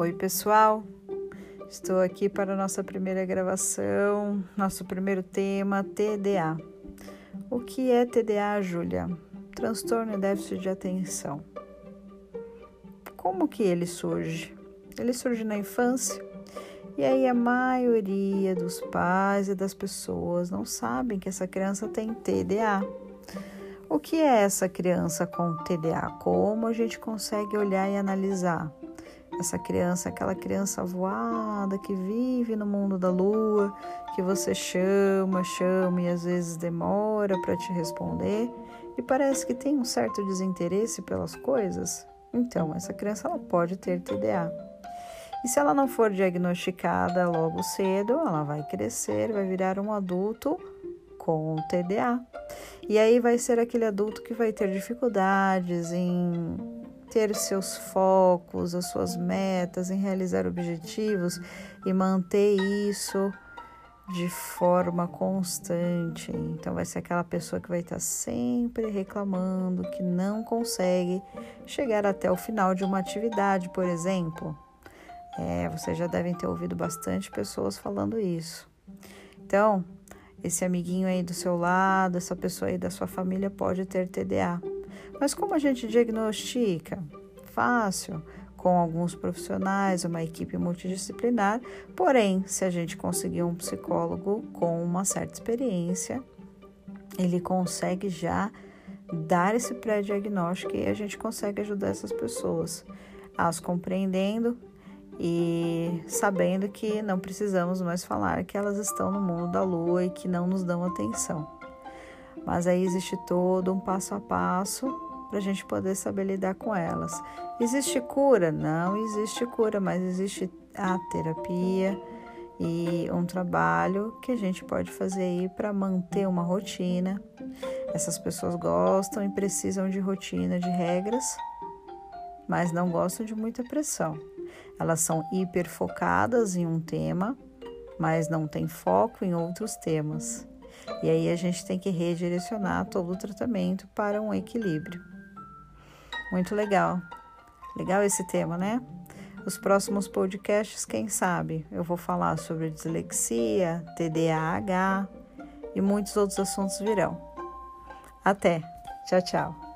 Oi, pessoal. Estou aqui para nossa primeira gravação, nosso primeiro tema, TDA. O que é TDA, Júlia? Transtorno e déficit de atenção. Como que ele surge? Ele surge na infância e aí a maioria dos pais e das pessoas não sabem que essa criança tem TDA. O que é essa criança com TDA? Como a gente consegue olhar e analisar? Essa criança, aquela criança voada que vive no mundo da lua, que você chama, chama e às vezes demora para te responder e parece que tem um certo desinteresse pelas coisas. Então, essa criança ela pode ter TDA. E se ela não for diagnosticada logo cedo, ela vai crescer, vai virar um adulto com TDA. E aí vai ser aquele adulto que vai ter dificuldades em ter seus focos, as suas metas, em realizar objetivos e manter isso de forma constante. Então vai ser aquela pessoa que vai estar sempre reclamando que não consegue chegar até o final de uma atividade, por exemplo. É, vocês já devem ter ouvido bastante pessoas falando isso. Então, esse amiguinho aí do seu lado, essa pessoa aí da sua família pode ter TDA. Mas como a gente diagnostica? Fácil, com alguns profissionais, uma equipe multidisciplinar. Porém, se a gente conseguir um psicólogo com uma certa experiência, ele consegue já dar esse pré-diagnóstico e a gente consegue ajudar essas pessoas as compreendendo e sabendo que não precisamos mais falar que elas estão no mundo da lua e que não nos dão atenção. Mas aí existe todo um passo a passo para a gente poder saber lidar com elas. Existe cura? Não existe cura, mas existe a terapia e um trabalho que a gente pode fazer aí para manter uma rotina. Essas pessoas gostam e precisam de rotina, de regras, mas não gostam de muita pressão. Elas são hiperfocadas em um tema, mas não tem foco em outros temas. E aí a gente tem que redirecionar todo o tratamento para um equilíbrio. Muito legal. Legal esse tema, né? Os próximos podcasts, quem sabe, eu vou falar sobre dislexia, TDAH e muitos outros assuntos virão. Até. Tchau, tchau.